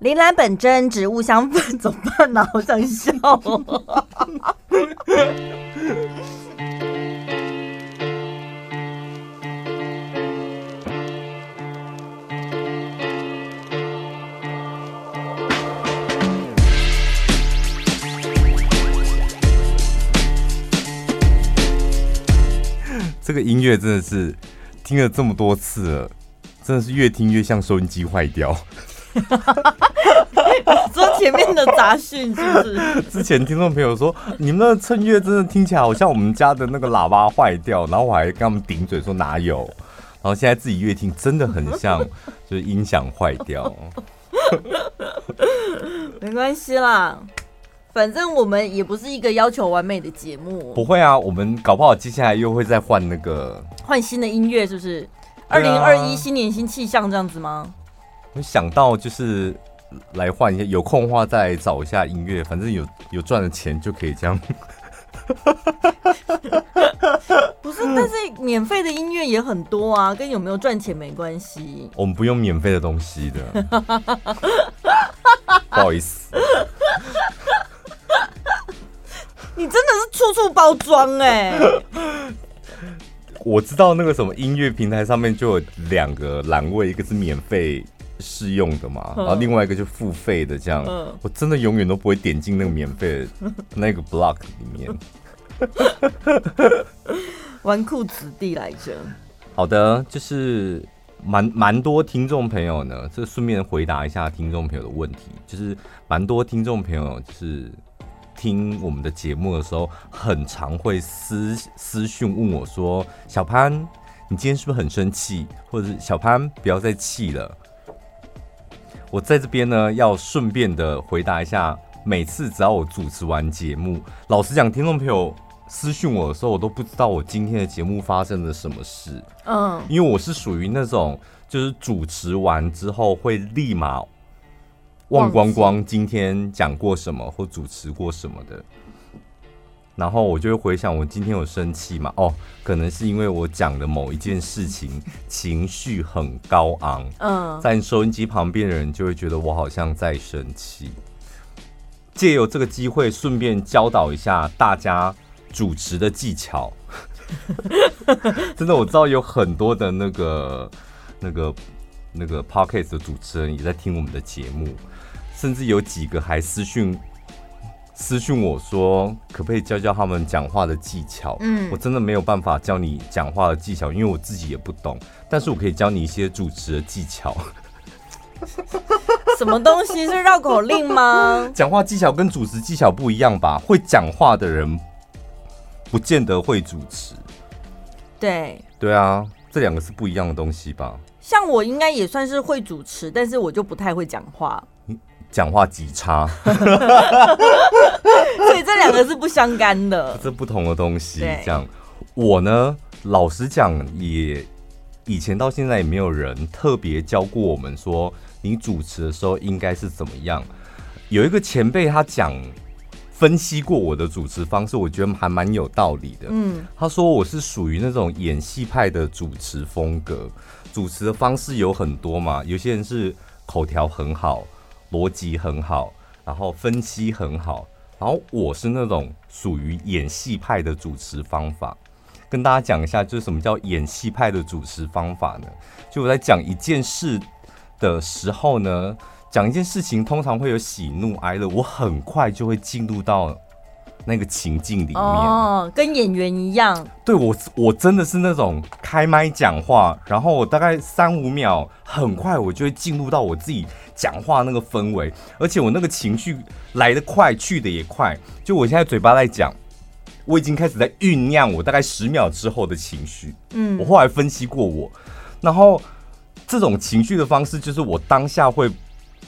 铃兰本真植物香氛怎么办呢？好想笑哦。这个音乐真的是听了这么多次了，真的是越听越像收音机坏掉。说前面的杂讯是不是？之前听众朋友说，你们的衬乐真的听起来好像我们家的那个喇叭坏掉，然后我还跟他们顶嘴说哪有，然后现在自己越听真的很像，就是音响坏掉。没关系啦，反正我们也不是一个要求完美的节目。不会啊，我们搞不好接下来又会再换那个换新的音乐，是不是？二零二一新年新气象这样子吗？我想到就是来换一下，有空的话再找一下音乐，反正有有赚的钱就可以这样。不是，但是免费的音乐也很多啊，跟有没有赚钱没关系。我们不用免费的东西的，不好意思。你真的是处处包装哎！我知道那个什么音乐平台上面就有两个栏位，一个是免费。试用的嘛，然后另外一个就付费的，这样，我真的永远都不会点进那个免费的 那个 block 里面。纨绔子弟来着。好的，就是蛮蛮多听众朋友呢，这顺便回答一下听众朋友的问题，就是蛮多听众朋友就是听我们的节目的时候，很常会私私讯问我说：“小潘，你今天是不是很生气？”或者是“小潘，不要再气了。”我在这边呢，要顺便的回答一下。每次只要我主持完节目，老实讲，听众朋友私讯我的时候，我都不知道我今天的节目发生了什么事。嗯，因为我是属于那种，就是主持完之后会立马忘光光今天讲过什么或主持过什么的。然后我就会回想，我今天有生气嘛？哦，可能是因为我讲的某一件事情 情绪很高昂，嗯，在收音机旁边的人就会觉得我好像在生气。借由这个机会，顺便教导一下大家主持的技巧。真的，我知道有很多的那个、那个、那个 Podcast 的主持人也在听我们的节目，甚至有几个还私讯。私讯我说，可不可以教教他们讲话的技巧？嗯，我真的没有办法教你讲话的技巧，因为我自己也不懂。但是我可以教你一些主持的技巧。什么东西是绕口令吗？讲话技巧跟主持技巧不一样吧？会讲话的人不见得会主持。对，对啊，这两个是不一样的东西吧？像我应该也算是会主持，但是我就不太会讲话。讲话极差，所以这两个是不相干的，这不同的东西。这样，我呢，老实讲，也以前到现在也没有人特别教过我们说，你主持的时候应该是怎么样。有一个前辈他讲分析过我的主持方式，我觉得还蛮有道理的。嗯，他说我是属于那种演戏派的主持风格，主持的方式有很多嘛，有些人是口条很好。逻辑很好，然后分析很好，然后我是那种属于演戏派的主持方法，跟大家讲一下，就是什么叫演戏派的主持方法呢？就我在讲一件事的时候呢，讲一件事情通常会有喜怒哀乐，我很快就会进入到。那个情境里面哦，跟演员一样。对，我，我真的是那种开麦讲话，然后我大概三五秒，很快我就会进入到我自己讲话那个氛围，而且我那个情绪来得快，去得也快。就我现在嘴巴在讲，我已经开始在酝酿我大概十秒之后的情绪。嗯，我后来分析过我，然后这种情绪的方式就是我当下会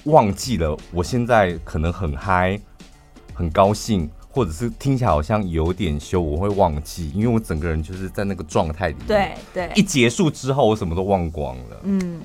忘记了，我现在可能很嗨，很高兴。或者是听起来好像有点羞，我会忘记，因为我整个人就是在那个状态里面。对对，一结束之后，我什么都忘光了。嗯，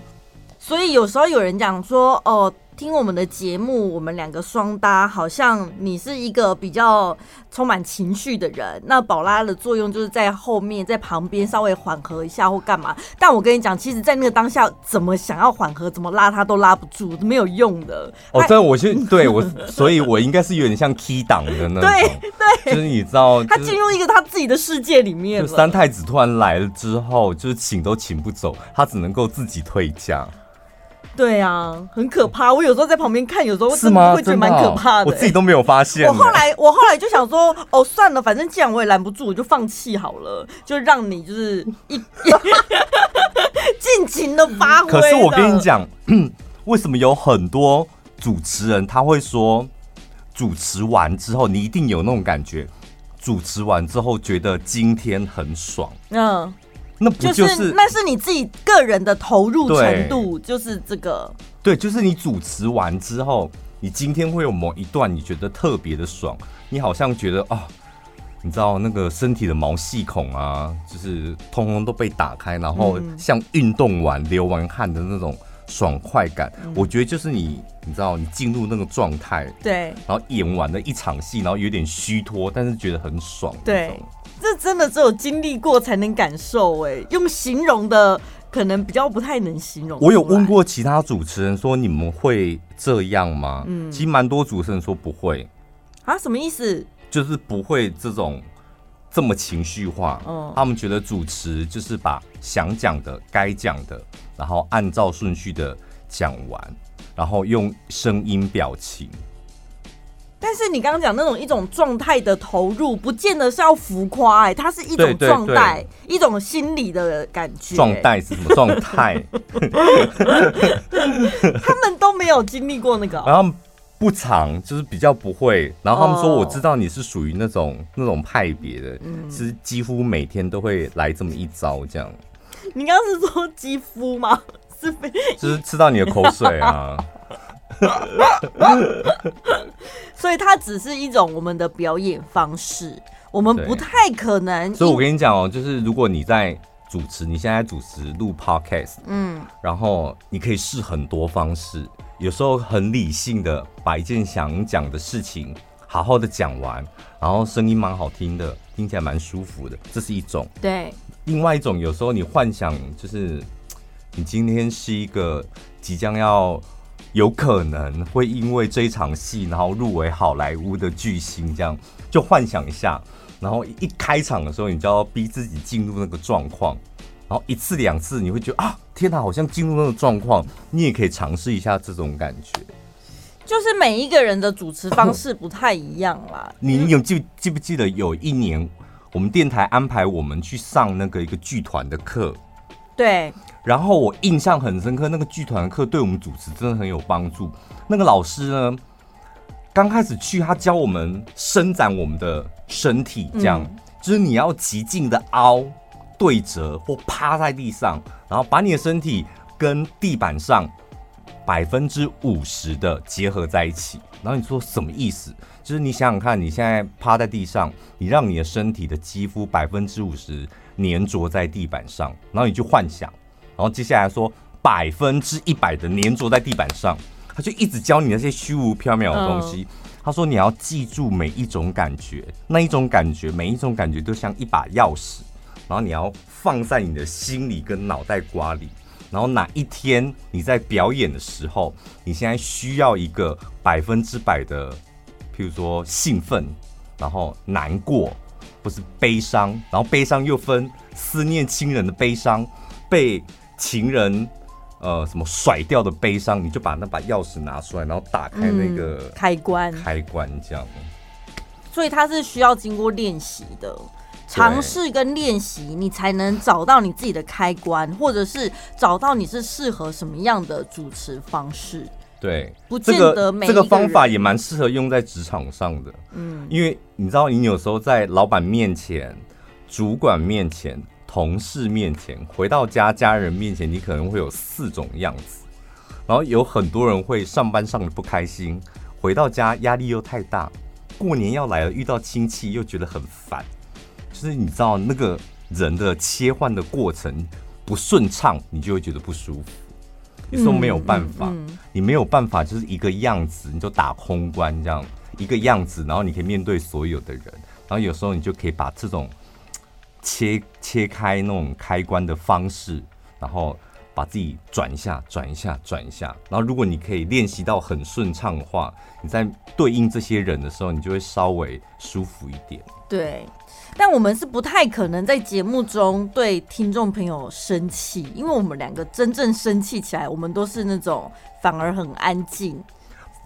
所以有时候有人讲说，哦，听我们的节目，我们两个双搭，好像你是一个比较充满情绪的人，那宝拉的作用就是在后面，在旁边稍微缓和一下或干嘛。但我跟你讲，其实，在那个当下，怎么想要缓和，怎么拉他都拉不住，没有用的。哦，这我是对我，所以我应该是有点像 key 档的那种。对对，就是你知道，他进入一个他自己的世界里面了。就三太子突然来了之后，就是请都请不走，他只能够自己退驾。对啊，很可怕。我有时候在旁边看，有时候会觉得蛮可怕的、欸。我自己都没有发现。我后来，我后来就想说，哦，算了，反正既然我也拦不住，我就放弃好了，就让你就是一 尽情的发挥。可是我跟你讲，为什么有很多主持人他会说，主持完之后你一定有那种感觉，主持完之后觉得今天很爽。嗯。那不就是、就是、那是你自己个人的投入程度，就是这个。对，就是你主持完之后，你今天会有某一段你觉得特别的爽，你好像觉得啊、哦，你知道那个身体的毛细孔啊，就是通通都被打开，然后像运动完流完汗的那种爽快感。嗯、我觉得就是你，你知道你进入那个状态，对，然后演完了一场戏，然后有点虚脱，但是觉得很爽，对。这真的只有经历过才能感受哎，用形容的可能比较不太能形容。我有问过其他主持人说，你们会这样吗？嗯，其实蛮多主持人说不会。啊，什么意思？就是不会这种这么情绪化。嗯，他们觉得主持就是把想讲的、该讲的，然后按照顺序的讲完，然后用声音表情。但是你刚刚讲那种一种状态的投入，不见得是要浮夸，哎，它是一种状态，一种心理的感觉。状态是什么状态？他们都没有经历过那个，然后不常，就是比较不会。然后他们说，我知道你是属于那种那种派别的，是几乎每天都会来这么一招这样。你刚刚是说肌肤吗？是非，就是吃到你的口水啊。所以它只是一种我们的表演方式，我们不太可能。所以我跟你讲哦，就是如果你在主持，你现在主持录 podcast，嗯，然后你可以试很多方式，有时候很理性的把一件想讲的事情好好的讲完，然后声音蛮好听的，听起来蛮舒服的，这是一种。对，另外一种有时候你幻想就是你今天是一个即将要。有可能会因为这一场戏，然后入围好莱坞的巨星，这样就幻想一下，然后一开场的时候，你就要逼自己进入那个状况，然后一次两次，你会觉得啊，天哪，好像进入那个状况，你也可以尝试一下这种感觉。就是每一个人的主持方式不太一样啦。你有记记不记得有一年，我们电台安排我们去上那个一个剧团的课？对。然后我印象很深刻，那个剧团的课对我们主持真的很有帮助。那个老师呢，刚开始去，他教我们伸展我们的身体，这样、嗯、就是你要极尽的凹、对折或趴在地上，然后把你的身体跟地板上百分之五十的结合在一起。然后你说什么意思？就是你想想看，你现在趴在地上，你让你的身体的肌肤百分之五十粘着在地板上，然后你就幻想。然后接下来说百分之一百的粘着在地板上，他就一直教你那些虚无缥缈的东西。他说你要记住每一种感觉，那一种感觉，每一种感觉都像一把钥匙，然后你要放在你的心里跟脑袋瓜里。然后哪一天你在表演的时候，你现在需要一个百分之百的，譬如说兴奋，然后难过，不是悲伤，然后悲伤又分思念亲人的悲伤，被。情人，呃，什么甩掉的悲伤，你就把那把钥匙拿出来，然后打开那个、嗯、开关，开关这样。所以它是需要经过练习的，尝试跟练习，你才能找到你自己的开关，或者是找到你是适合什么样的主持方式。对，不见得每一个这个方法也蛮适合用在职场上的。嗯，因为你知道，你有时候在老板面前、主管面前。同事面前，回到家家人面前，你可能会有四种样子。然后有很多人会上班上的不开心，回到家压力又太大，过年要来了，遇到亲戚又觉得很烦。就是你知道那个人的切换的过程不顺畅，你就会觉得不舒服。有时候没有办法，你没有办法就是一个样子，你就打空关这样一个样子，然后你可以面对所有的人，然后有时候你就可以把这种切切开那种开关的方式，然后。把自己转一下，转一下，转一下。然后，如果你可以练习到很顺畅的话，你在对应这些人的时候，你就会稍微舒服一点。对，但我们是不太可能在节目中对听众朋友生气，因为我们两个真正生气起来，我们都是那种反而很安静。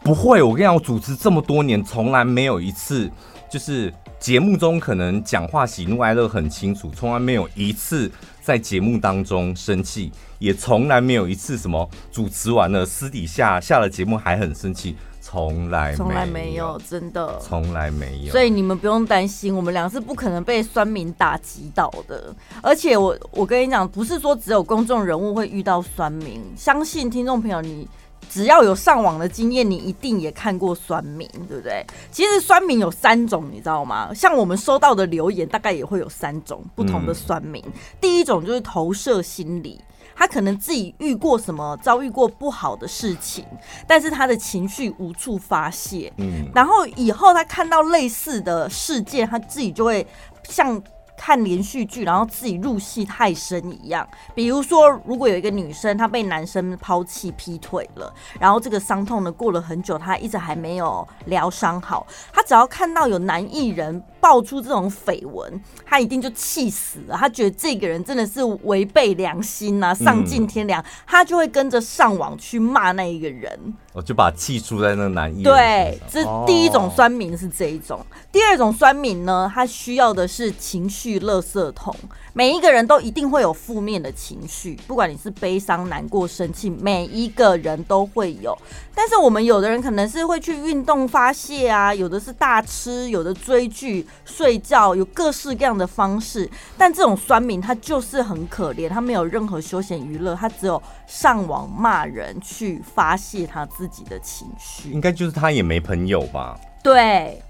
不会，我跟你讲，我主持这么多年，从来没有一次就是节目中可能讲话喜怒哀乐很清楚，从来没有一次在节目当中生气。也从来没有一次什么主持完了，私底下下了节目还很生气，从来从来没有，真的从来没有。所以你们不用担心，我们俩是不可能被酸民打击到的。而且我我跟你讲，不是说只有公众人物会遇到酸民，相信听众朋友，你只要有上网的经验，你一定也看过酸民，对不对？其实酸民有三种，你知道吗？像我们收到的留言，大概也会有三种不同的酸民。嗯、第一种就是投射心理。他可能自己遇过什么，遭遇过不好的事情，但是他的情绪无处发泄。嗯，然后以后他看到类似的事件，他自己就会像看连续剧，然后自己入戏太深一样。比如说，如果有一个女生她被男生抛弃、劈腿了，然后这个伤痛呢过了很久，她一直还没有疗伤好，她只要看到有男艺人。爆出这种绯闻，她一定就气死了。她觉得这个人真的是违背良心啊，丧尽天良，他就会跟着上网去骂那一个人。我就把气出在那个男艺人。对，这第一种酸民是这一种。第二种酸民呢，他需要的是情绪垃圾桶。每一个人都一定会有负面的情绪，不管你是悲伤、难过、生气，每一个人都会有。但是我们有的人可能是会去运动发泄啊，有的是大吃，有的追剧、睡觉，有各式各样的方式。但这种酸民他就是很可怜，他没有任何休闲娱乐，他只有上网骂人去发泄他自己的情绪。应该就是他也没朋友吧？对。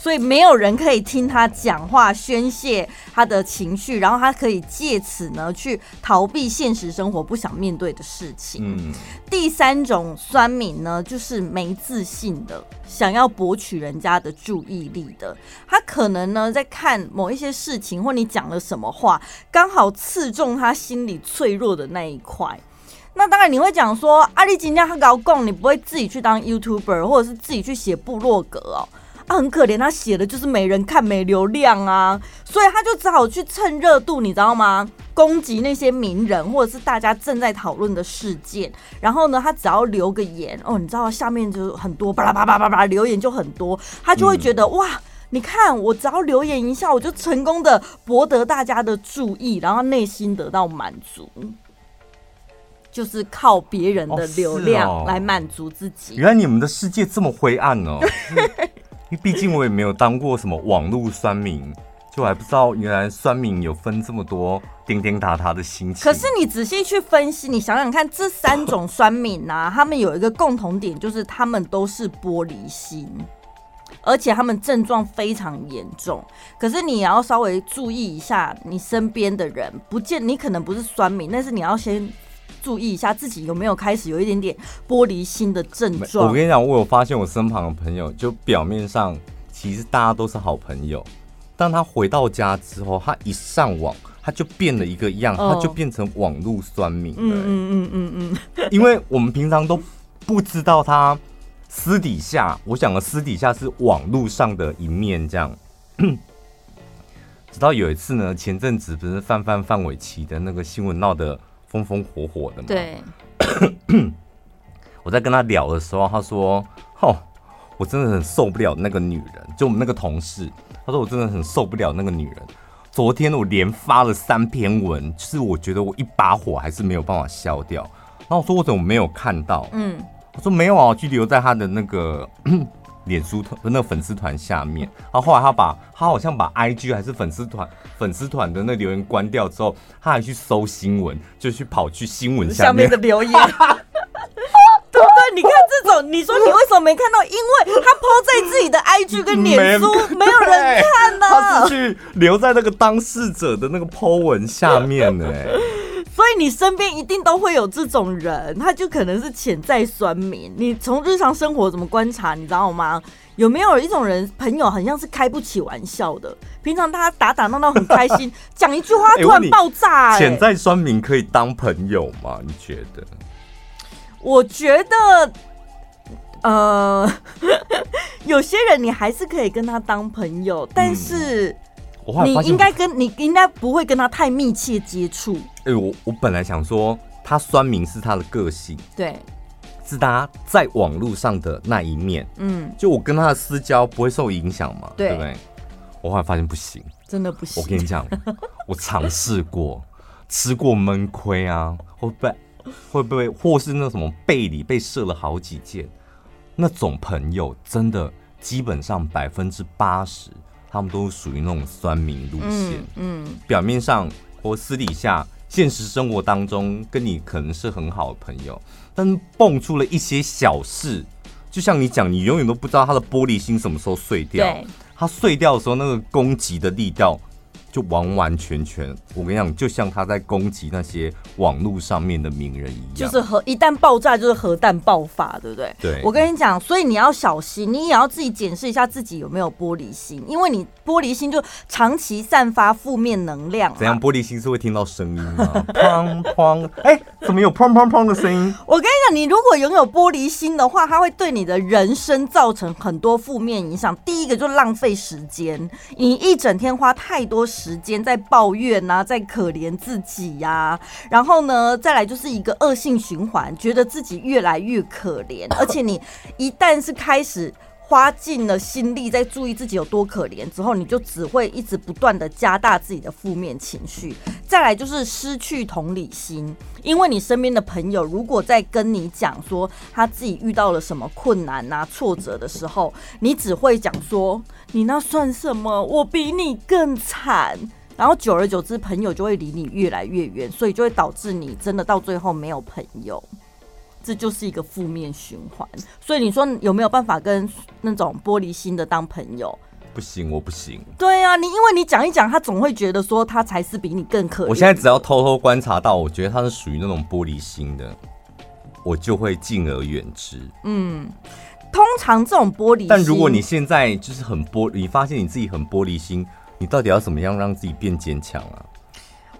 所以没有人可以听他讲话宣泄他的情绪，然后他可以借此呢去逃避现实生活不想面对的事情。嗯，第三种酸民呢，就是没自信的，想要博取人家的注意力的。他可能呢在看某一些事情，或你讲了什么话，刚好刺中他心里脆弱的那一块。那当然你会讲说，阿里今天他搞共，你不会自己去当 YouTuber，或者是自己去写部落格哦。他很可怜，他写的就是没人看、没流量啊，所以他就只好去蹭热度，你知道吗？攻击那些名人或者是大家正在讨论的事件，然后呢，他只要留个言哦，你知道下面就很多巴拉巴拉巴拉留言就很多，他就会觉得、嗯、哇，你看我只要留言一下，我就成功的博得大家的注意，然后内心得到满足，就是靠别人的流量来满足自己。哦哦、原来你们的世界这么灰暗哦。因为毕竟我也没有当过什么网络酸民，就还不知道原来酸民有分这么多叮叮塔塔的心情。可是你仔细去分析，你想想看，这三种酸民呐、啊，他们有一个共同点，就是他们都是玻璃心，而且他们症状非常严重。可是你也要稍微注意一下，你身边的人，不见你可能不是酸民，但是你要先。注意一下自己有没有开始有一点点玻璃心的症状。我跟你讲，我有发现我身旁的朋友，就表面上其实大家都是好朋友，当他回到家之后，他一上网，他就变了一个样，他就变成网络酸民了。嗯嗯嗯嗯，因为我们平常都不知道他私底下，我想的私底下是网络上的一面这样。直到有一次呢，前阵子不是范范范玮琪的那个新闻闹得。风风火火的嘛。对。我在跟他聊的时候，他说：“哦，我真的很受不了那个女人，就我们那个同事。他说我真的很受不了那个女人。昨天我连发了三篇文，就是我觉得我一把火还是没有办法消掉。然后我说我怎么没有看到？嗯，我说没有啊，我就留在他的那个。”脸书团的那个粉丝团下面，然后后来他把他好像把 IG 还是粉丝团粉丝团的那留言关掉之后，他还去搜新闻，就去跑去新闻下，下面的留言，对不对？你看这种，你说你为什么没看到？因为他 po 在自己的 IG 跟脸书，没有人看呢。他是去留在那个当事者的那个 po 文下面呢。所以你身边一定都会有这种人，他就可能是潜在酸民。你从日常生活怎么观察，你知道吗？有没有一种人朋友很像是开不起玩笑的？平常大家打打闹闹很开心，讲一句话突然爆炸，欸。潜在酸民可以当朋友吗？你觉得？我觉得，呃，有些人你还是可以跟他当朋友，但是。嗯你应该跟你应该不会跟他太密切接触。哎，我我本来想说他酸明是他的个性，对，是他在网络上的那一面。嗯，就我跟他的私交不会受影响嘛？对，对不对？我后来发现不行，真的不行。我跟你讲，我尝试过，吃过闷亏啊，会被会不会或是那什么背里被射了好几箭，那种朋友真的基本上百分之八十。他们都属于那种酸民路线，嗯，嗯，表面上或私底下，现实生活当中跟你可能是很好的朋友，但蹦出了一些小事，就像你讲，你永远都不知道他的玻璃心什么时候碎掉，对，他碎掉的时候，那个攻击的力道。就完完全全，我跟你讲，就像他在攻击那些网络上面的名人一样，就是核一旦爆炸就是核弹爆发，对不对？对。我跟你讲，所以你要小心，你也要自己检视一下自己有没有玻璃心，因为你玻璃心就长期散发负面能量。怎样？玻璃心是会听到声音吗？砰砰！哎，怎么有砰砰砰的声音？我跟你讲，你如果拥有玻璃心的话，它会对你的人生造成很多负面影响。第一个就是浪费时间，你一整天花太多时。时间在抱怨呐、啊，在可怜自己呀、然后呢，再来就是一个恶性循环，觉得自己越来越可怜，而且你一旦是开始。花尽了心力在注意自己有多可怜之后，你就只会一直不断的加大自己的负面情绪。再来就是失去同理心，因为你身边的朋友如果在跟你讲说他自己遇到了什么困难啊、挫折的时候，你只会讲说你那算什么？我比你更惨。然后久而久之，朋友就会离你越来越远，所以就会导致你真的到最后没有朋友。这就是一个负面循环，所以你说有没有办法跟那种玻璃心的当朋友？不行，我不行。对呀、啊，你因为你讲一讲，他总会觉得说他才是比你更可怜。我现在只要偷偷观察到，我觉得他是属于那种玻璃心的，我就会敬而远之。嗯，通常这种玻璃心，但如果你现在就是很玻，你发现你自己很玻璃心，你到底要怎么样让自己变坚强啊？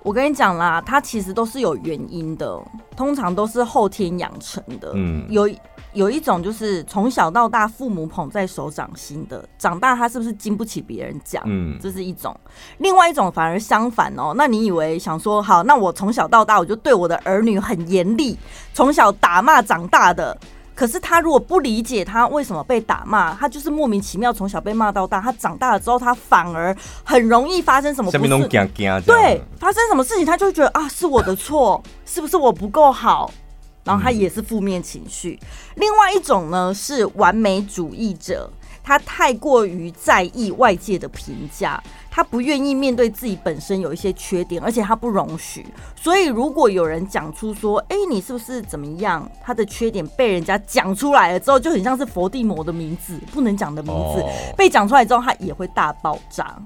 我跟你讲啦，它其实都是有原因的，通常都是后天养成的。嗯，有有一种就是从小到大父母捧在手掌心的，长大他是不是经不起别人讲？嗯，这是一种。另外一种反而相反哦，那你以为想说好，那我从小到大我就对我的儿女很严厉，从小打骂长大的。可是他如果不理解他为什么被打骂，他就是莫名其妙从小被骂到大，他长大了之后他反而很容易发生什么不是？对，发生什么事情他就会觉得啊是我的错，是不是我不够好？然后他也是负面情绪。另外一种呢是完美主义者，他太过于在意外界的评价。他不愿意面对自己本身有一些缺点，而且他不容许。所以，如果有人讲出说：“哎，你是不是怎么样？”他的缺点被人家讲出来了之后，就很像是佛地魔的名字，不能讲的名字，被讲出来之后，他也会大爆炸。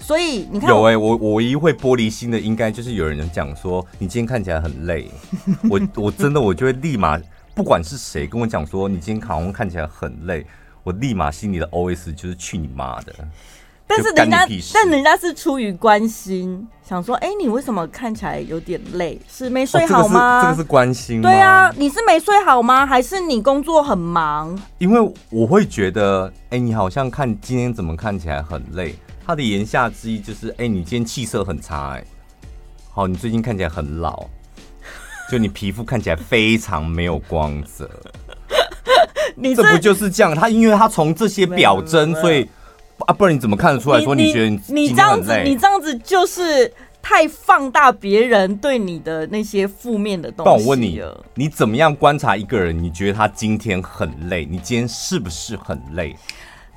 所以你看，有哎，我我唯一会玻璃心的，应该就是有人讲说：“你今天看起来很累。”我我真的我就会立马，不管是谁跟我讲说：“你今天好像看起来很累。”我立马心里的 OS 就是去你妈的。但是人家，但人家是出于关心，想说，哎、欸，你为什么看起来有点累？是没睡好吗？哦、这个是，关心。对啊，你是没睡好吗？还是你工作很忙？因为我会觉得，哎、欸，你好像看今天怎么看起来很累。他的言下之意就是，哎、欸，你今天气色很差、欸，哎，好，你最近看起来很老，就你皮肤看起来非常没有光泽。你这，这不就是这样？他因为他从这些表征，所以。啊，不然你怎么看得出来？说你觉得你你这样子，你这样子就是太放大别人对你的那些负面的东西。但我问你，你怎么样观察一个人？你觉得他今天很累？你今天是不是很累？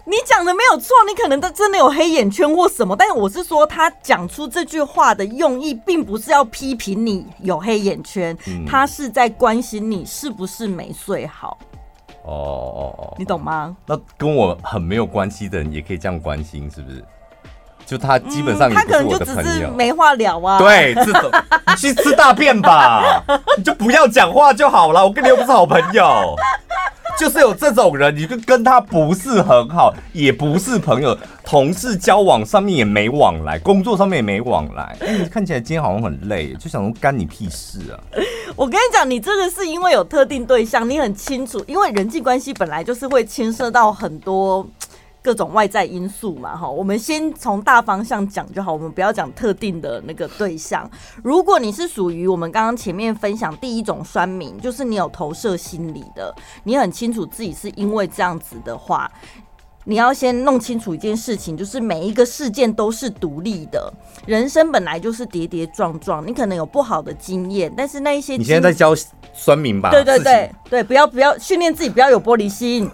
你讲的没有错，你可能都真的有黑眼圈或什么。但是我是说，他讲出这句话的用意，并不是要批评你有黑眼圈，嗯、他是在关心你是不是没睡好。哦哦哦，你懂吗？那跟我很没有关系的人也可以这样关心，是不是？就他基本上也他可不是我的能就只是朋友。没话聊啊。，对，这种 你去吃大便吧，你就不要讲话就好了。我跟你又不是好朋友，就是有这种人，你就跟他不是很好，也不是朋友，同事交往上面也没往来，工作上面也没往来。哎，你看起来今天好像很累，就想说干你屁事啊！我跟你讲，你这个是因为有特定对象，你很清楚，因为人际关系本来就是会牵涉到很多。各种外在因素嘛，哈，我们先从大方向讲就好，我们不要讲特定的那个对象。如果你是属于我们刚刚前面分享第一种酸民，就是你有投射心理的，你很清楚自己是因为这样子的话，你要先弄清楚一件事情，就是每一个事件都是独立的，人生本来就是跌跌撞撞，你可能有不好的经验，但是那一些你现在在教酸民吧？对对对对，不要不要训练自己，不要有玻璃心。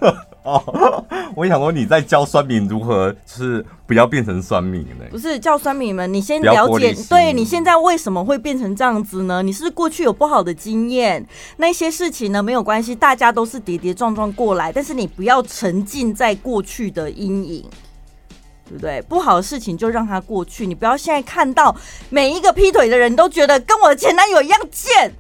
哦，我想说你在教酸民如何，就是不要变成酸民呢？不是教酸民们，你先了解，对你现在为什么会变成这样子呢？你是，是过去有不好的经验，那些事情呢没有关系，大家都是跌跌撞撞过来，但是你不要沉浸在过去的阴影，对不对？不好的事情就让它过去，你不要现在看到每一个劈腿的人都觉得跟我的前男友一样贱。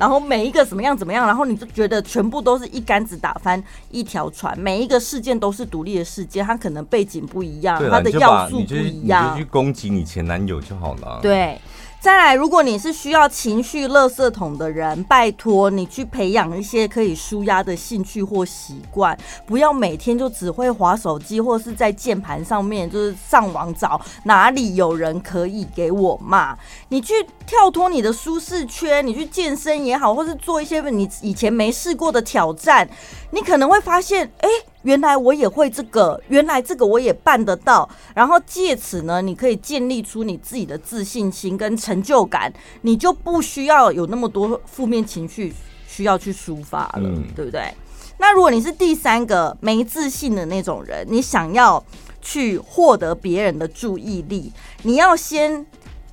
然后每一个怎么样怎么样，然后你就觉得全部都是一竿子打翻一条船，每一个事件都是独立的事件，它可能背景不一样，它的要素不一样。你就去攻击你前男友就好了。对。再来，如果你是需要情绪垃圾桶的人，拜托你去培养一些可以舒压的兴趣或习惯，不要每天就只会滑手机，或是在键盘上面就是上网找哪里有人可以给我骂。你去跳脱你的舒适圈，你去健身也好，或是做一些你以前没试过的挑战，你可能会发现，哎、原来我也会这个，原来这个我也办得到，然后借此呢，你可以建立出你自己的自信心跟成就感，你就不需要有那么多负面情绪需要去抒发了，嗯、对不对？那如果你是第三个没自信的那种人，你想要去获得别人的注意力，你要先。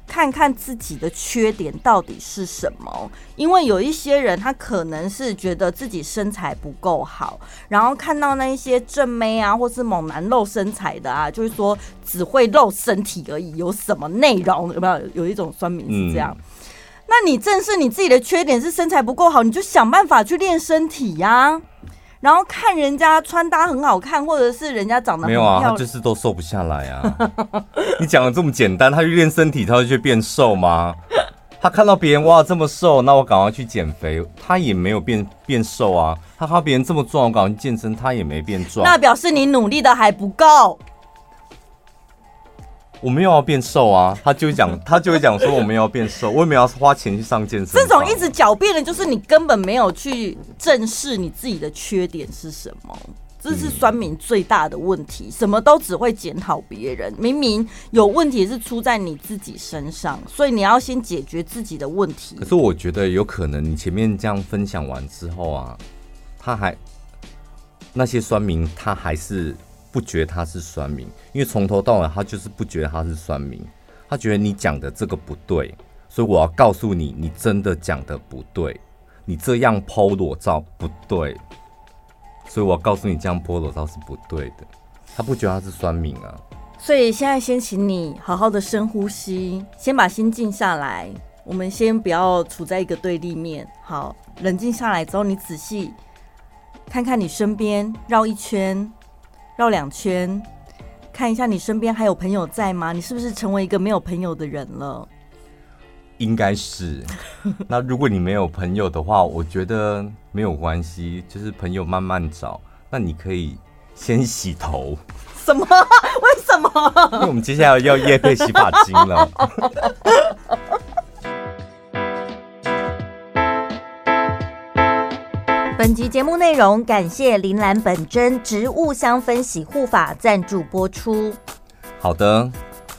看看自己的缺点到底是什么，因为有一些人他可能是觉得自己身材不够好，然后看到那一些正妹啊，或是猛男露身材的啊，就是说只会露身体而已，有什么内容？有没有？有一种酸民是这样。嗯、那你正视你自己的缺点是身材不够好，你就想办法去练身体呀、啊。然后看人家穿搭很好看，或者是人家长得没有啊，他就是都瘦不下来啊。你讲的这么简单，他去练身体，他就去变瘦吗？他看到别人哇这么瘦，那我赶快去减肥，他也没有变变瘦啊。他看到别人这么壮，我赶快去健身，他也没变壮。那表示你努力的还不够。我没有要变瘦啊，他就会讲，他就会讲说我没有要变瘦，我也没有要花钱去上健身。这种一直狡辩的，就是你根本没有去正视你自己的缺点是什么，这是酸民最大的问题。什么都只会检讨别人，明明有问题是出在你自己身上，所以你要先解决自己的问题。可是我觉得有可能，你前面这样分享完之后啊，他还那些酸民，他还是。不觉得他是酸民，因为从头到尾他就是不觉得他是酸民，他觉得你讲的这个不对，所以我要告诉你，你真的讲的不对，你这样 po 裸照不对，所以我要告诉你这样 po 裸照是不对的。他不觉得他是酸民啊，所以现在先请你好好的深呼吸，先把心静下来，我们先不要处在一个对立面，好，冷静下来之后，你仔细看看你身边，绕一圈。绕两圈，看一下你身边还有朋友在吗？你是不是成为一个没有朋友的人了？应该是。那如果你没有朋友的话，我觉得没有关系，就是朋友慢慢找。那你可以先洗头。什么？为什么？因为我们接下来要夜配洗发精了。本集节目内容感谢铃兰本真植物香氛洗护法赞助播出。好的，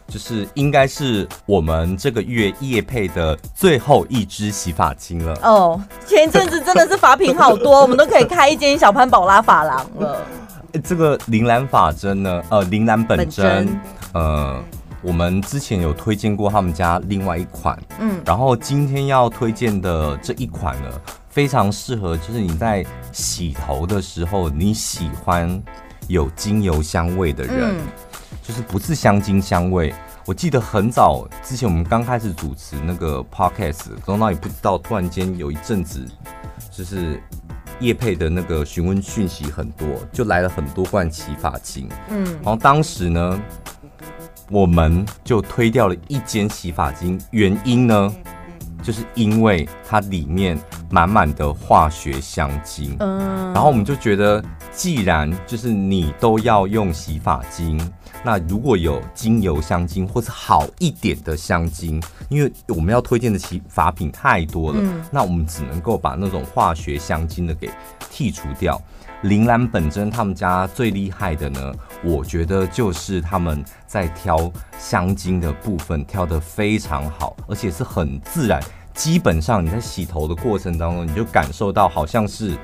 就是应该是我们这个月夜配的最后一支洗发精了。哦，前一阵子真的是发品好多，我们都可以开一间小潘宝拉发廊了。这个铃兰发针呢，呃，铃兰本真，本真呃，我们之前有推荐过他们家另外一款，嗯，然后今天要推荐的这一款呢。非常适合，就是你在洗头的时候，你喜欢有精油香味的人，嗯、就是不是香精香味，我记得很早之前，我们刚开始主持那个 podcast，然后也不知道，突然间有一阵子就是叶配的那个询问讯息很多，就来了很多罐洗发精。嗯，然后当时呢，我们就推掉了一间洗发精，原因呢，就是因为它里面满满的化学香精。嗯，然后我们就觉得，既然就是你都要用洗发精。那如果有精油香精或是好一点的香精，因为我们要推荐的洗发品太多了，嗯，那我们只能够把那种化学香精的给剔除掉。铃兰本真他们家最厉害的呢，我觉得就是他们在挑香精的部分挑得非常好，而且是很自然。基本上你在洗头的过程当中，你就感受到好像是。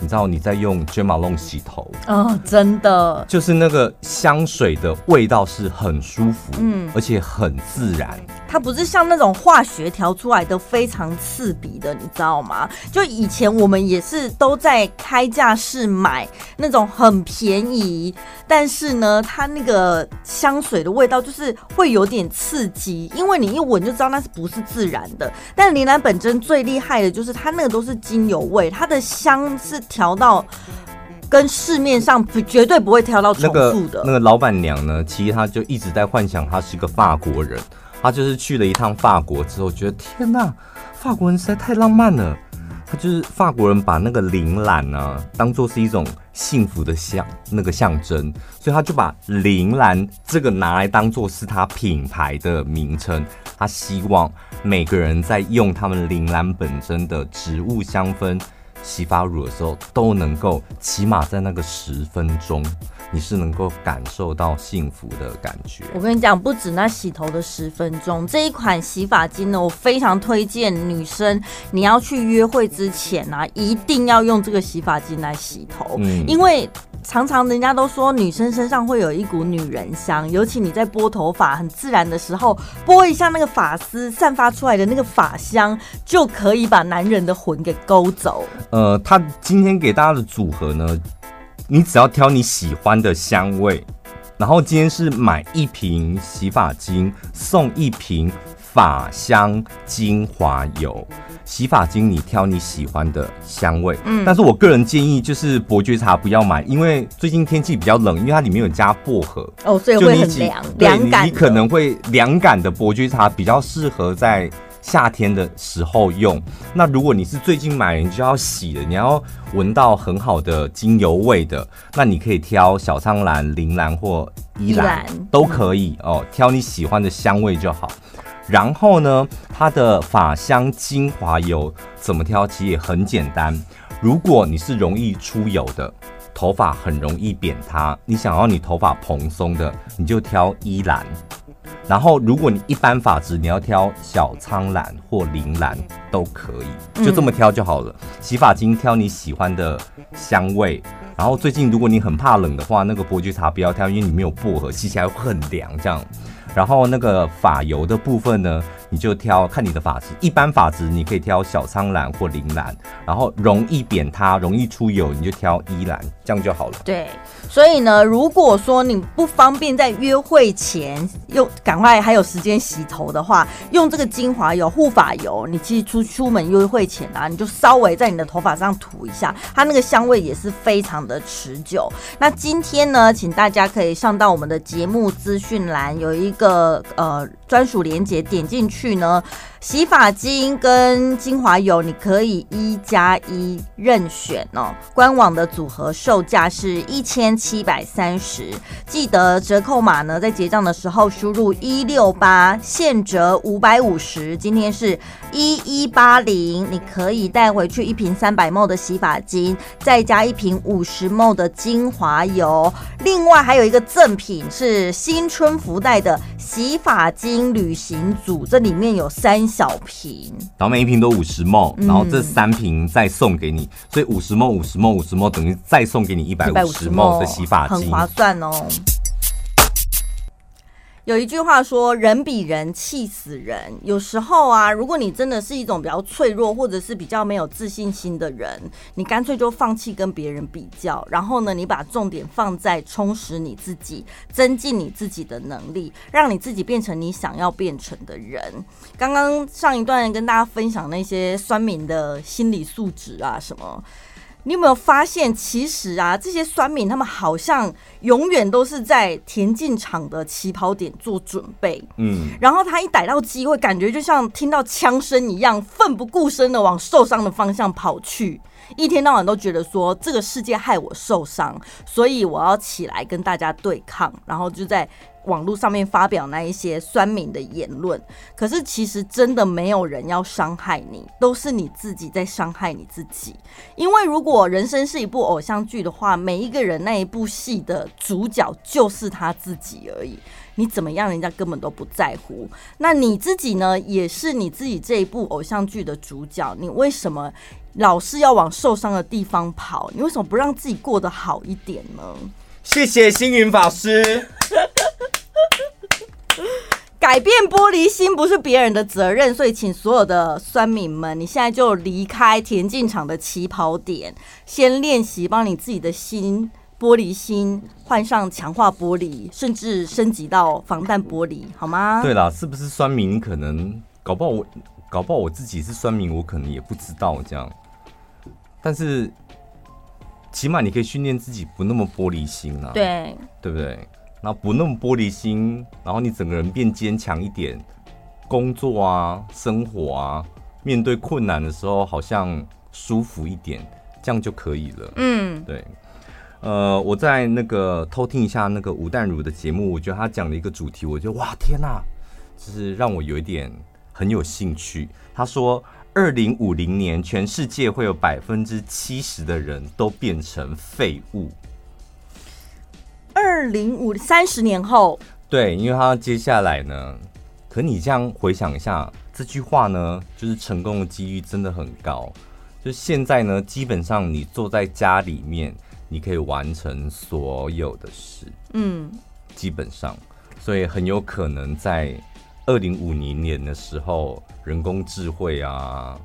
你知道你在用 Jo Malone 洗头哦，真的，就是那个香水的味道是很舒服，嗯，而且很自然。它不是像那种化学调出来的非常刺鼻的，你知道吗？就以前我们也是都在开架式买那种很便宜，但是呢，它那个香水的味道就是会有点刺激，因为你一闻就知道那是不是自然的。但铃兰本真最厉害的就是它那个都是精油味，它的香是。调到跟市面上绝对不会调到重复的。那个老板娘呢，其实她就一直在幻想，她是个法国人。她就是去了一趟法国之后，觉得天哪，法国人实在太浪漫了。她就是法国人把那个铃兰呢，当做是一种幸福的象，那个象征，所以他就把铃兰这个拿来当做是他品牌的名称。他希望每个人在用他们铃兰本身的植物香氛。洗发乳的时候都能够，起码在那个十分钟，你是能够感受到幸福的感觉。我跟你讲，不止那洗头的十分钟，这一款洗发精呢，我非常推荐女生，你要去约会之前啊，一定要用这个洗发精来洗头，嗯，因为。常常人家都说女生身上会有一股女人香，尤其你在拨头发很自然的时候，拨一下那个发丝散发出来的那个发香，就可以把男人的魂给勾走。呃，他今天给大家的组合呢，你只要挑你喜欢的香味，然后今天是买一瓶洗发精送一瓶发香精华油。洗发精，你挑你喜欢的香味，嗯，但是我个人建议就是伯爵茶不要买，因为最近天气比较冷，因为它里面有加薄荷，哦，所以会很凉，凉感。你可能会凉感的伯爵茶比较适合在夏天的时候用。那如果你是最近买，你就要洗的，你要闻到很好的精油味的，那你可以挑小苍兰、铃兰或依兰都可以哦，挑你喜欢的香味就好。然后呢，它的发香精华油怎么挑？其实也很简单。如果你是容易出油的，头发很容易扁塌，你想要你头发蓬松的，你就挑依兰。然后，如果你一般发质，你要挑小苍兰或铃兰都可以，就这么挑就好了。洗发精挑你喜欢的香味。然后最近如果你很怕冷的话，那个伯爵茶不要挑，因为里面有薄荷，洗起来会很凉这样。然后那个发油的部分呢，你就挑看你的发质，一般发质你可以挑小苍兰或铃兰，然后容易扁塌、容易出油，你就挑依兰，这样就好了。对，所以呢，如果说你不方便在约会前又，赶快还有时间洗头的话，用这个精华油、护发油，你其实出出门约会前啊，你就稍微在你的头发上涂一下，它那个香味也是非常的持久。那今天呢，请大家可以上到我们的节目资讯栏有一个呃专属链接，点进去呢。洗发精跟精华油，你可以一加一任选哦。官网的组合售价是一千七百三十，记得折扣码呢，在结账的时候输入一六八，现折五百五十。今天是一一八零，你可以带回去一瓶三百 ml 的洗发精，再加一瓶五十 ml 的精华油。另外还有一个赠品是新春福袋的洗发精旅行组，这里面有三。小瓶，然后每一瓶都五十 ml，然后这三瓶再送给你，嗯、所以五十 ml、五十 ml、五十 ml 等于再送给你一百五十 ml 的洗发精，很划算哦。有一句话说：“人比人气死人。”有时候啊，如果你真的是一种比较脆弱，或者是比较没有自信心的人，你干脆就放弃跟别人比较，然后呢，你把重点放在充实你自己，增进你自己的能力，让你自己变成你想要变成的人。刚刚上一段跟大家分享那些酸民的心理素质啊，什么。你有没有发现，其实啊，这些酸民他们好像永远都是在田径场的起跑点做准备，嗯，然后他一逮到机会，感觉就像听到枪声一样，奋不顾身的往受伤的方向跑去。一天到晚都觉得说这个世界害我受伤，所以我要起来跟大家对抗，然后就在网络上面发表那一些酸民的言论。可是其实真的没有人要伤害你，都是你自己在伤害你自己。因为如果人生是一部偶像剧的话，每一个人那一部戏的主角就是他自己而已。你怎么样，人家根本都不在乎。那你自己呢，也是你自己这一部偶像剧的主角。你为什么老是要往受伤的地方跑？你为什么不让自己过得好一点呢？谢谢星云法师。改变玻璃心不是别人的责任，所以请所有的酸民们，你现在就离开田径场的起跑点，先练习帮你自己的心。玻璃心换上强化玻璃，甚至升级到防弹玻璃，好吗？对啦，是不是酸民？可能搞不好我，搞不好我自己是酸民，我可能也不知道这样。但是起码你可以训练自己不那么玻璃心啊，对，对不对？那不那么玻璃心，然后你整个人变坚强一点，工作啊、生活啊，面对困难的时候好像舒服一点，这样就可以了。嗯，对。呃，我在那个偷听一下那个吴淡如的节目，我觉得他讲的一个主题，我觉得哇天哪，就是让我有一点很有兴趣。他说，二零五零年全世界会有百分之七十的人都变成废物。二零五三十年后，对，因为他接下来呢，可你这样回想一下这句话呢，就是成功的几率真的很高。就现在呢，基本上你坐在家里面。你可以完成所有的事，嗯，基本上，所以很有可能在二零五零年的时候，人工智慧啊，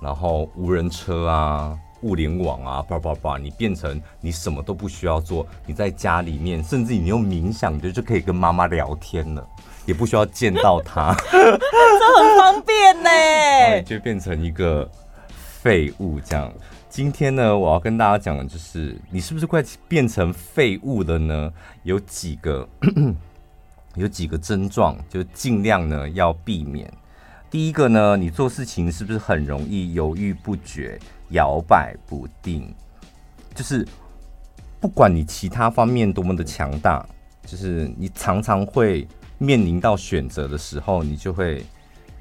然后无人车啊，物联网啊，叭叭叭，你变成你什么都不需要做，你在家里面，甚至你用冥想的就可以跟妈妈聊天了，也不需要见到她，这很方便呢，就变成一个废物这样。今天呢，我要跟大家讲的就是，你是不是快变成废物了呢？有几个，有几个症状，就尽量呢要避免。第一个呢，你做事情是不是很容易犹豫不决、摇摆不定？就是不管你其他方面多么的强大，就是你常常会面临到选择的时候，你就会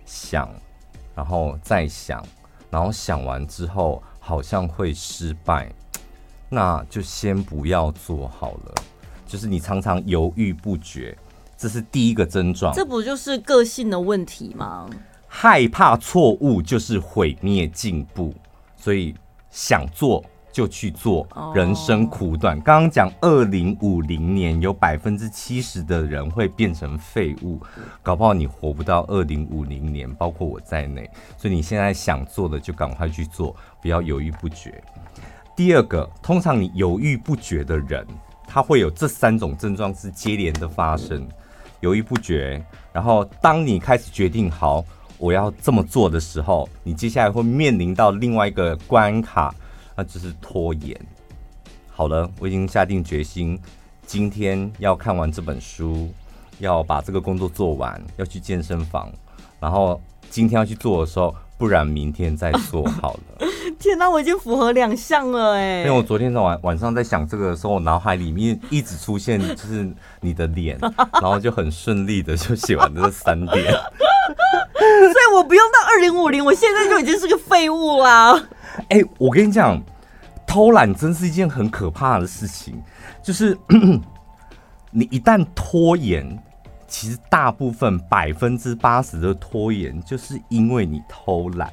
想，然后再想，然后想完之后。好像会失败，那就先不要做好了。就是你常常犹豫不决，这是第一个症状。这不就是个性的问题吗？害怕错误就是毁灭进步，所以想做。就去做，人生苦短。刚刚讲二零五零年有百分之七十的人会变成废物，搞不好你活不到二零五零年，包括我在内。所以你现在想做的就赶快去做，不要犹豫不决。第二个，通常你犹豫不决的人，他会有这三种症状是接连的发生：犹豫不决，然后当你开始决定好我要这么做的时候，你接下来会面临到另外一个关卡。那就是拖延。好了，我已经下定决心，今天要看完这本书，要把这个工作做完，要去健身房，然后今天要去做的时候，不然明天再做好了。天哪，我已经符合两项了哎！因为我昨天晚晚上在想这个的时候，我脑海里面一直出现就是你的脸，然后就很顺利的就写完这三点。所以我不用到二零五零，我现在就已经是个废物啦。哎、我跟你讲，偷懒真是一件很可怕的事情。就是 你一旦拖延，其实大部分百分之八十的拖延，就是因为你偷懒。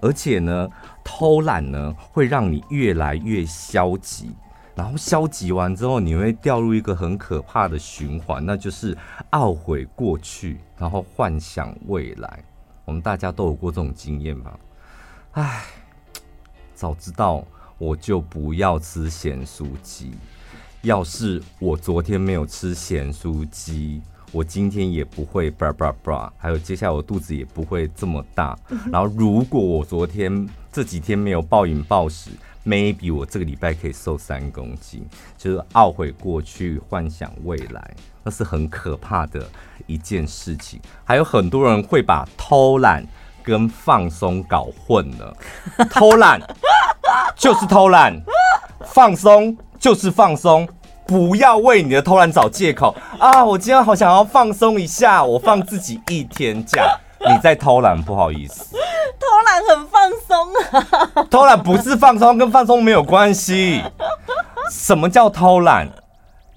而且呢，偷懒呢会让你越来越消极，然后消极完之后，你会掉入一个很可怕的循环，那就是懊悔过去，然后幻想未来。我们大家都有过这种经验吧？唉，早知道我就不要吃咸酥鸡。要是我昨天没有吃咸酥鸡，我今天也不会叭叭叭，还有接下来我肚子也不会这么大。然后如果我昨天这几天没有暴饮暴食。maybe 我这个礼拜可以瘦三公斤，就是懊悔过去，幻想未来，那是很可怕的一件事情。还有很多人会把偷懒跟放松搞混了，偷懒 就是偷懒，放松就是放松，不要为你的偷懒找借口啊！我今天好想要放松一下，我放自己一天假，你在偷懒，不好意思。偷懒很放松啊！偷懒不是放松，跟放松没有关系。什么叫偷懒？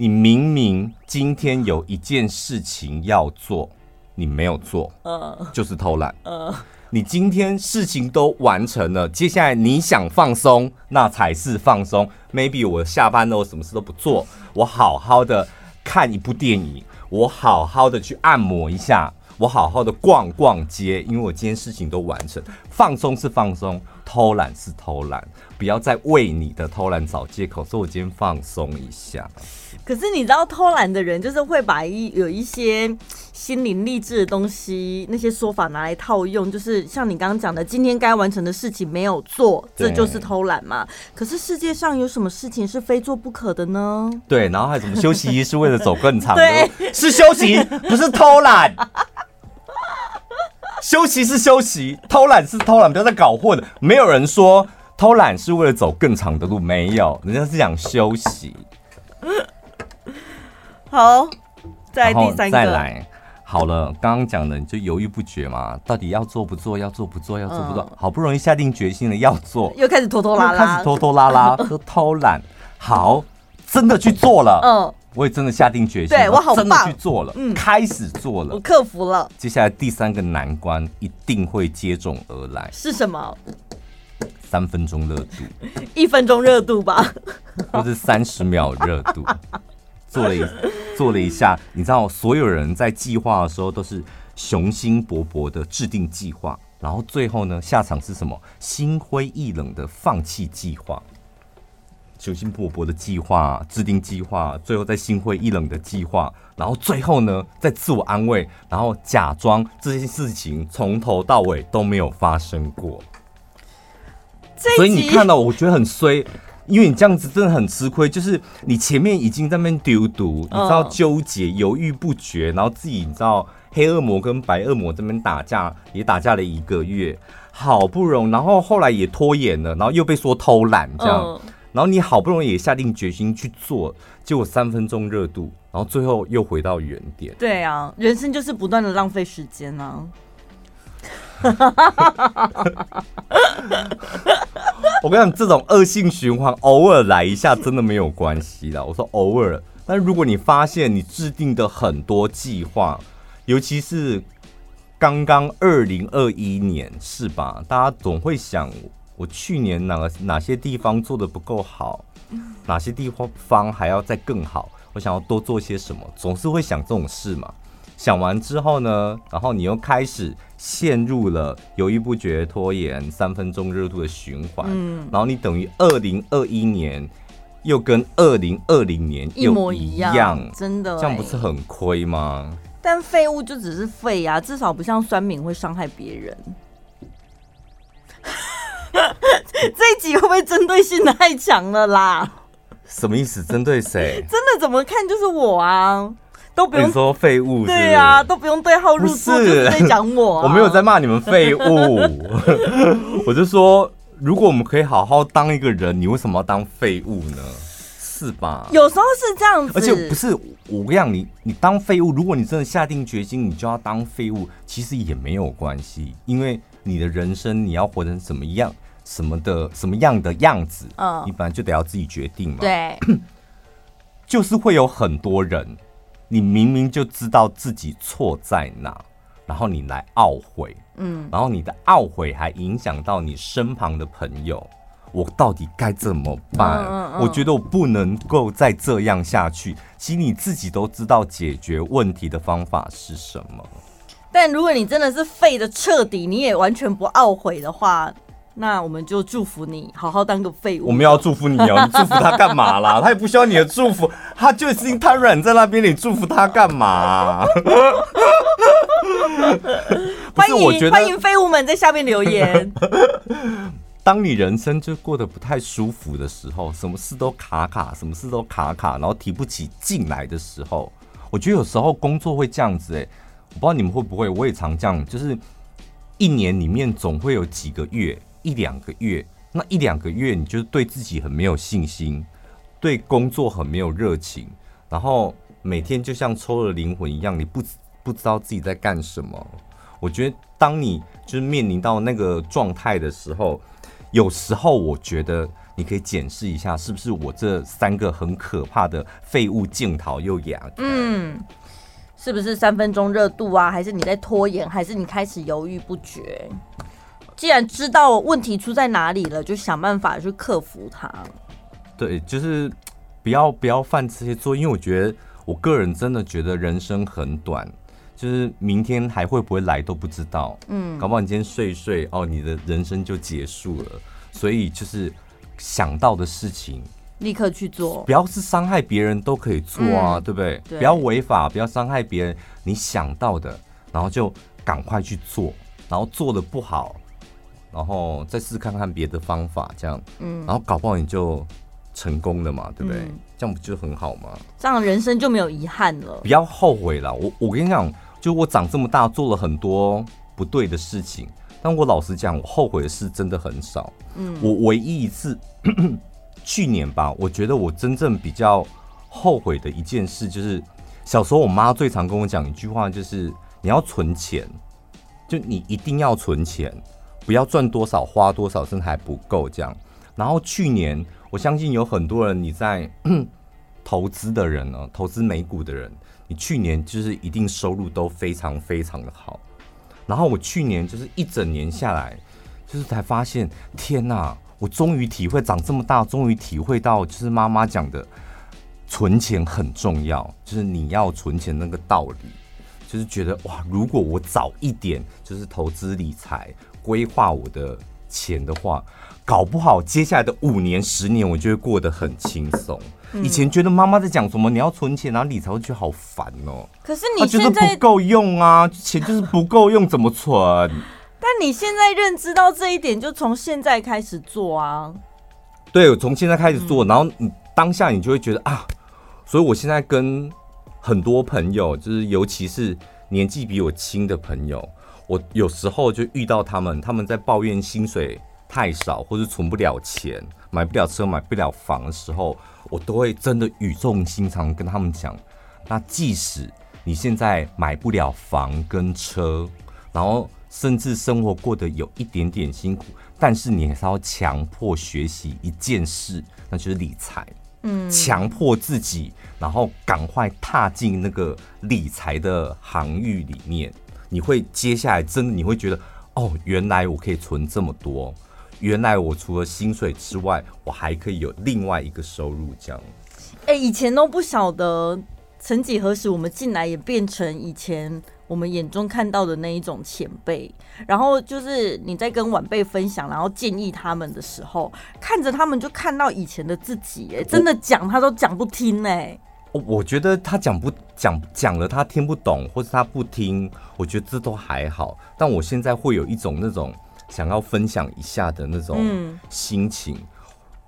你明明今天有一件事情要做，你没有做，嗯就是偷懒。嗯你今天事情都完成了，接下来你想放松，那才是放松。Maybe 我下班了，我什么事都不做，我好好的看一部电影，我好好的去按摩一下。我好好的逛逛街，因为我今天事情都完成。放松是放松，偷懒是偷懒，不要再为你的偷懒找借口。所以我今天放松一下。可是你知道，偷懒的人就是会把一有一些心灵励志的东西，那些说法拿来套用，就是像你刚刚讲的，今天该完成的事情没有做，这就是偷懒嘛。可是世界上有什么事情是非做不可的呢？对，然后还有什么休息是为了走更长的？对，是休息，不是偷懒。休息是休息，偷懒是偷懒，不要再搞混了。没有人说偷懒是为了走更长的路，没有，人家是想休息。好，再第三个，再来，好了，刚刚讲的你就犹豫不决嘛，到底要做不做？要做不做？要做不做？嗯、好不容易下定决心了要做，又开始拖拖拉拉，开始拖拖拉拉，都偷懒。好，真的去做了，嗯。我也真的下定决心，对我好棒，真的去做了，嗯，开始做了，我克服了。接下来第三个难关一定会接踵而来，是什么？三分钟热度，一分钟热度吧，或是三十秒热度。做了一做了一下，你知道，所有人在计划的时候都是雄心勃勃的制定计划，然后最后呢，下场是什么？心灰意冷的放弃计划。雄心勃勃的计划，制定计划，最后再心灰意冷的计划，然后最后呢，再自我安慰，然后假装这件事情从头到尾都没有发生过。所以你看到，我觉得很衰，因为你这样子真的很吃亏。就是你前面已经在那边丢毒，你知道纠结、犹豫不决，然后自己你知道黑恶魔跟白恶魔这边打架，也打架了一个月，好不容易，然后后来也拖延了，然后又被说偷懒这样。然后你好不容易也下定决心去做，结果三分钟热度，然后最后又回到原点。对啊，人生就是不断的浪费时间啊！我跟你讲，这种恶性循环偶尔来一下真的没有关系的。我说偶尔，但如果你发现你制定的很多计划，尤其是刚刚二零二一年是吧？大家总会想。我去年哪个哪些地方做的不够好，哪些地方方还要再更好？我想要多做些什么，总是会想这种事嘛。想完之后呢，然后你又开始陷入了犹豫不决、拖延、三分钟热度的循环。嗯，然后你等于二零二一年又跟二零二零年又一模一样，真的，这样不是很亏吗？但废物就只是废呀，至少不像酸敏会伤害别人。这一集会不会针对性太强了啦？什么意思？针对谁？真的怎么看就是我啊，都不用说废物是不是，对啊，都不用对号入座，就是在讲我啊。我没有在骂你们废物，我就说，如果我们可以好好当一个人，你为什么要当废物呢？是吧？有时候是这样子，而且不是我跟你讲，你你当废物，如果你真的下定决心，你就要当废物，其实也没有关系，因为。你的人生你要活成什么样，什么的什么样的样子，嗯，你本来就得要自己决定嘛。对，就是会有很多人，你明明就知道自己错在哪，然后你来懊悔，嗯，然后你的懊悔还影响到你身旁的朋友。我到底该怎么办？嗯嗯嗯，我觉得我不能够再这样下去。其实你自己都知道解决问题的方法是什么。但如果你真的是废的彻底，你也完全不懊悔的话，那我们就祝福你好好当个废物。我们要祝福你哦，你祝福他干嘛啦？他也不需要你的祝福，他就已经瘫软在那边，你祝福他干嘛？欢迎欢迎废物们在下面留言。当你人生就过得不太舒服的时候，什么事都卡卡，什么事都卡卡，然后提不起劲来的时候，我觉得有时候工作会这样子哎。我不知道你们会不会，我也常这样，就是一年里面总会有几个月，一两个月，那一两个月你就是对自己很没有信心，对工作很没有热情，然后每天就像抽了灵魂一样，你不不知道自己在干什么。我觉得当你就是面临到那个状态的时候，有时候我觉得你可以检视一下，是不是我这三个很可怕的废物镜头又哑？嗯。是不是三分钟热度啊？还是你在拖延？还是你开始犹豫不决？既然知道问题出在哪里了，就想办法去克服它。对，就是不要不要犯这些错，因为我觉得我个人真的觉得人生很短，就是明天还会不会来都不知道。嗯，搞不好你今天睡一睡哦，你的人生就结束了。所以就是想到的事情。立刻去做，不要是伤害别人都可以做啊，嗯、对不对？对，不要违法，不要伤害别人。你想到的，然后就赶快去做，然后做的不好，然后再试看看别的方法，这样，嗯，然后搞不好你就成功了嘛，对不对？嗯、这样不就很好吗？这样人生就没有遗憾了。不要后悔了。我我跟你讲，就我长这么大做了很多不对的事情，但我老实讲，我后悔的事真的很少。嗯，我唯一一次。去年吧，我觉得我真正比较后悔的一件事，就是小时候我妈最常跟我讲一句话，就是你要存钱，就你一定要存钱，不要赚多少花多少，甚至还不够这样。然后去年，我相信有很多人你在 投资的人呢，投资美股的人，你去年就是一定收入都非常非常的好。然后我去年就是一整年下来，就是才发现，天哪！我终于体会，长这么大，终于体会到，就是妈妈讲的，存钱很重要，就是你要存钱那个道理，就是觉得哇，如果我早一点就是投资理财，规划我的钱的话，搞不好接下来的五年、十年，我就会过得很轻松。以前觉得妈妈在讲什么，你要存钱，然后理财，我觉得好烦哦。可是你现在不够用啊，钱就是不够用，怎么存？但你现在认知到这一点，就从现在开始做啊。对，我从现在开始做，然后你当下你就会觉得啊，所以我现在跟很多朋友，就是尤其是年纪比我轻的朋友，我有时候就遇到他们，他们在抱怨薪水太少，或是存不了钱，买不了车，买不了房的时候，我都会真的语重心长跟他们讲，那即使你现在买不了房跟车，然后。甚至生活过得有一点点辛苦，但是你还是要强迫学习一件事，那就是理财。嗯，强迫自己，然后赶快踏进那个理财的行域里面。你会接下来真的你会觉得，哦，原来我可以存这么多，原来我除了薪水之外，我还可以有另外一个收入。这样，哎，以前都不晓得，曾几何时，我们进来也变成以前。我们眼中看到的那一种前辈，然后就是你在跟晚辈分享，然后建议他们的时候，看着他们就看到以前的自己，哎，真的讲他都讲不听，哎，我觉得他讲不讲讲了他听不懂，或者他不听，我觉得这都还好。但我现在会有一种那种想要分享一下的那种心情，嗯、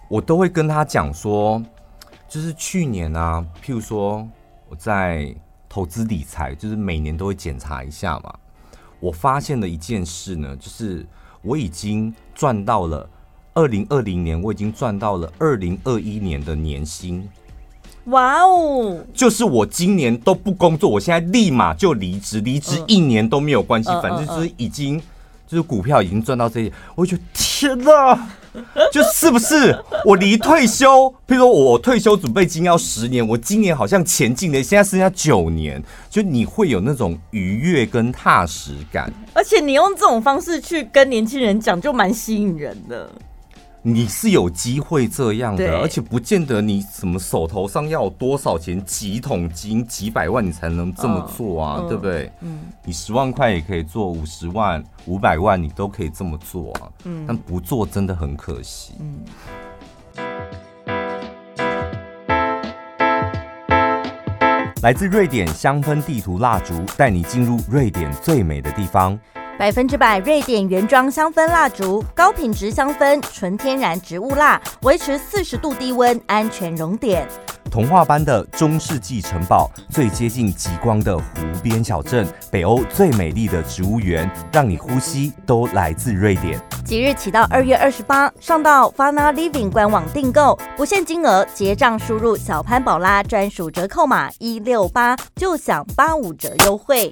我都会跟他讲说，就是去年啊，譬如说我在。投资理财就是每年都会检查一下嘛。我发现了一件事呢，就是我已经赚到了二零二零年，我已经赚到了二零二一年的年薪。哇哦！就是我今年都不工作，我现在立马就离职，离职一年都没有关系，反正就是已经就是股票已经赚到这些，我就觉得天哪！就是不是我离退休，譬如说我退休准备金要十年，我今年好像前进的，现在剩下九年，就你会有那种愉悦跟踏实感。而且你用这种方式去跟年轻人讲，就蛮吸引人的。你是有机会这样的，而且不见得你什么手头上要有多少钱，几桶金、几百万你才能这么做啊，嗯对不对？嗯，你十万块也可以做，五十万、五百万你都可以这么做啊。嗯但不做真的很可惜。嗯。来自瑞典香氛地图蜡烛，带你进入瑞典最美的地方。百分之百瑞典原装香氛蜡烛，高品质香氛，纯天然植物蜡，维持四十度低温，安全熔点。童话般的中世纪城堡，最接近极光的湖边小镇，北欧最美丽的植物园，让你呼吸都来自瑞典。即日起到二月二十八，上到 Fana Living 官网订购，不限金额，结账输入小潘宝拉专属折扣码一六八，就享八五折优惠。